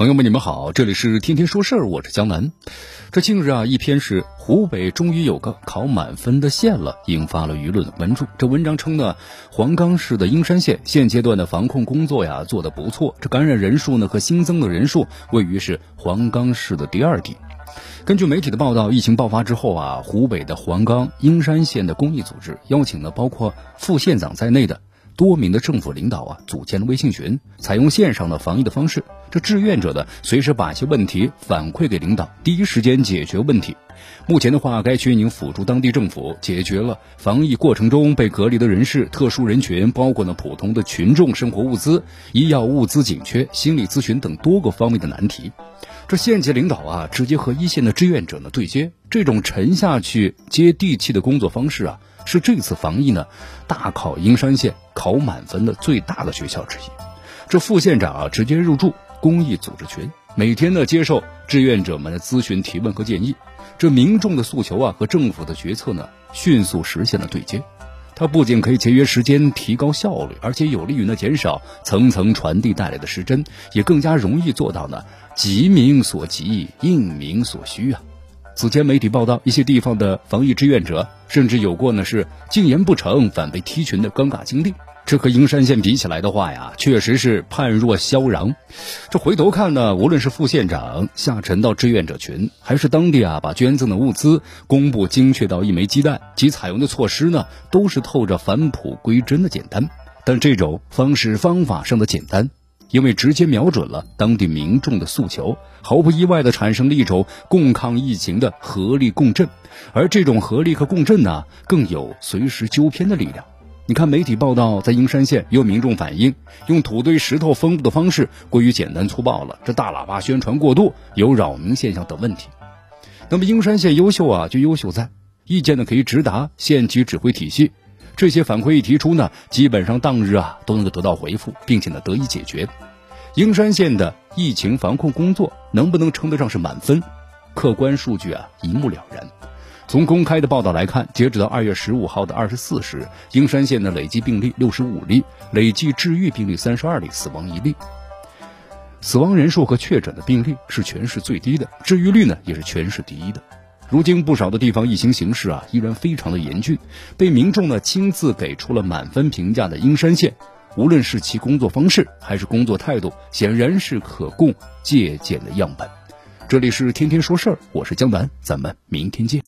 朋友们，你们好，这里是天天说事儿，我是江南。这近日啊，一篇是湖北终于有个考满分的县了，引发了舆论关注。这文章称呢，黄冈市的英山县现阶段的防控工作呀做得不错，这感染人数呢和新增的人数位于是黄冈市的第二低。根据媒体的报道，疫情爆发之后啊，湖北的黄冈英山县的公益组织邀请了包括副县长在内的。多名的政府领导啊，组建了微信群，采用线上的防疫的方式。这志愿者呢，随时把一些问题反馈给领导，第一时间解决问题。目前的话，该群已经辅助当地政府解决了防疫过程中被隔离的人士、特殊人群，包括呢普通的群众生活物资、医药物资紧缺、心理咨询等多个方面的难题。这县级领导啊，直接和一线的志愿者呢对接，这种沉下去接地气的工作方式啊。是这次防疫呢，大考英山县考满分的最大的学校之一。这副县长啊，直接入驻公益组织群，每天呢接受志愿者们的咨询、提问和建议。这民众的诉求啊和政府的决策呢，迅速实现了对接。它不仅可以节约时间、提高效率，而且有利于呢减少层层传递带来的失真，也更加容易做到呢急民所急、应民所需啊。此前媒体报道，一些地方的防疫志愿者甚至有过呢是禁言不成反被踢群的尴尬经历。这和英山县比起来的话呀，确实是判若萧壤。这回头看呢，无论是副县长下沉到志愿者群，还是当地啊把捐赠的物资公布精确到一枚鸡蛋，及采用的措施呢，都是透着返璞归真的简单。但这种方式方法上的简单。因为直接瞄准了当地民众的诉求，毫不意外地产生了一种共抗疫情的合力共振，而这种合力和共振呢，更有随时纠偏的力量。你看，媒体报道，在英山县有民众反映，用土堆、石头封路的方式过于简单粗暴了，这大喇叭宣传过度，有扰民现象等问题。那么，英山县优秀啊，就优秀在意见呢可以直达县级指挥体系。这些反馈一提出呢，基本上当日啊都能够得到回复，并且呢得以解决。英山县的疫情防控工作能不能称得上是满分？客观数据啊一目了然。从公开的报道来看，截止到二月十五号的二十四时，英山县的累计病例六十五例，累计治愈病例三十二例，死亡一例。死亡人数和确诊的病例是全市最低的，治愈率呢也是全市第一的。如今不少的地方疫情形势啊，依然非常的严峻。被民众呢亲自给出了满分评价的英山县，无论是其工作方式还是工作态度，显然是可供借鉴的样本。这里是天天说事儿，我是江南，咱们明天见。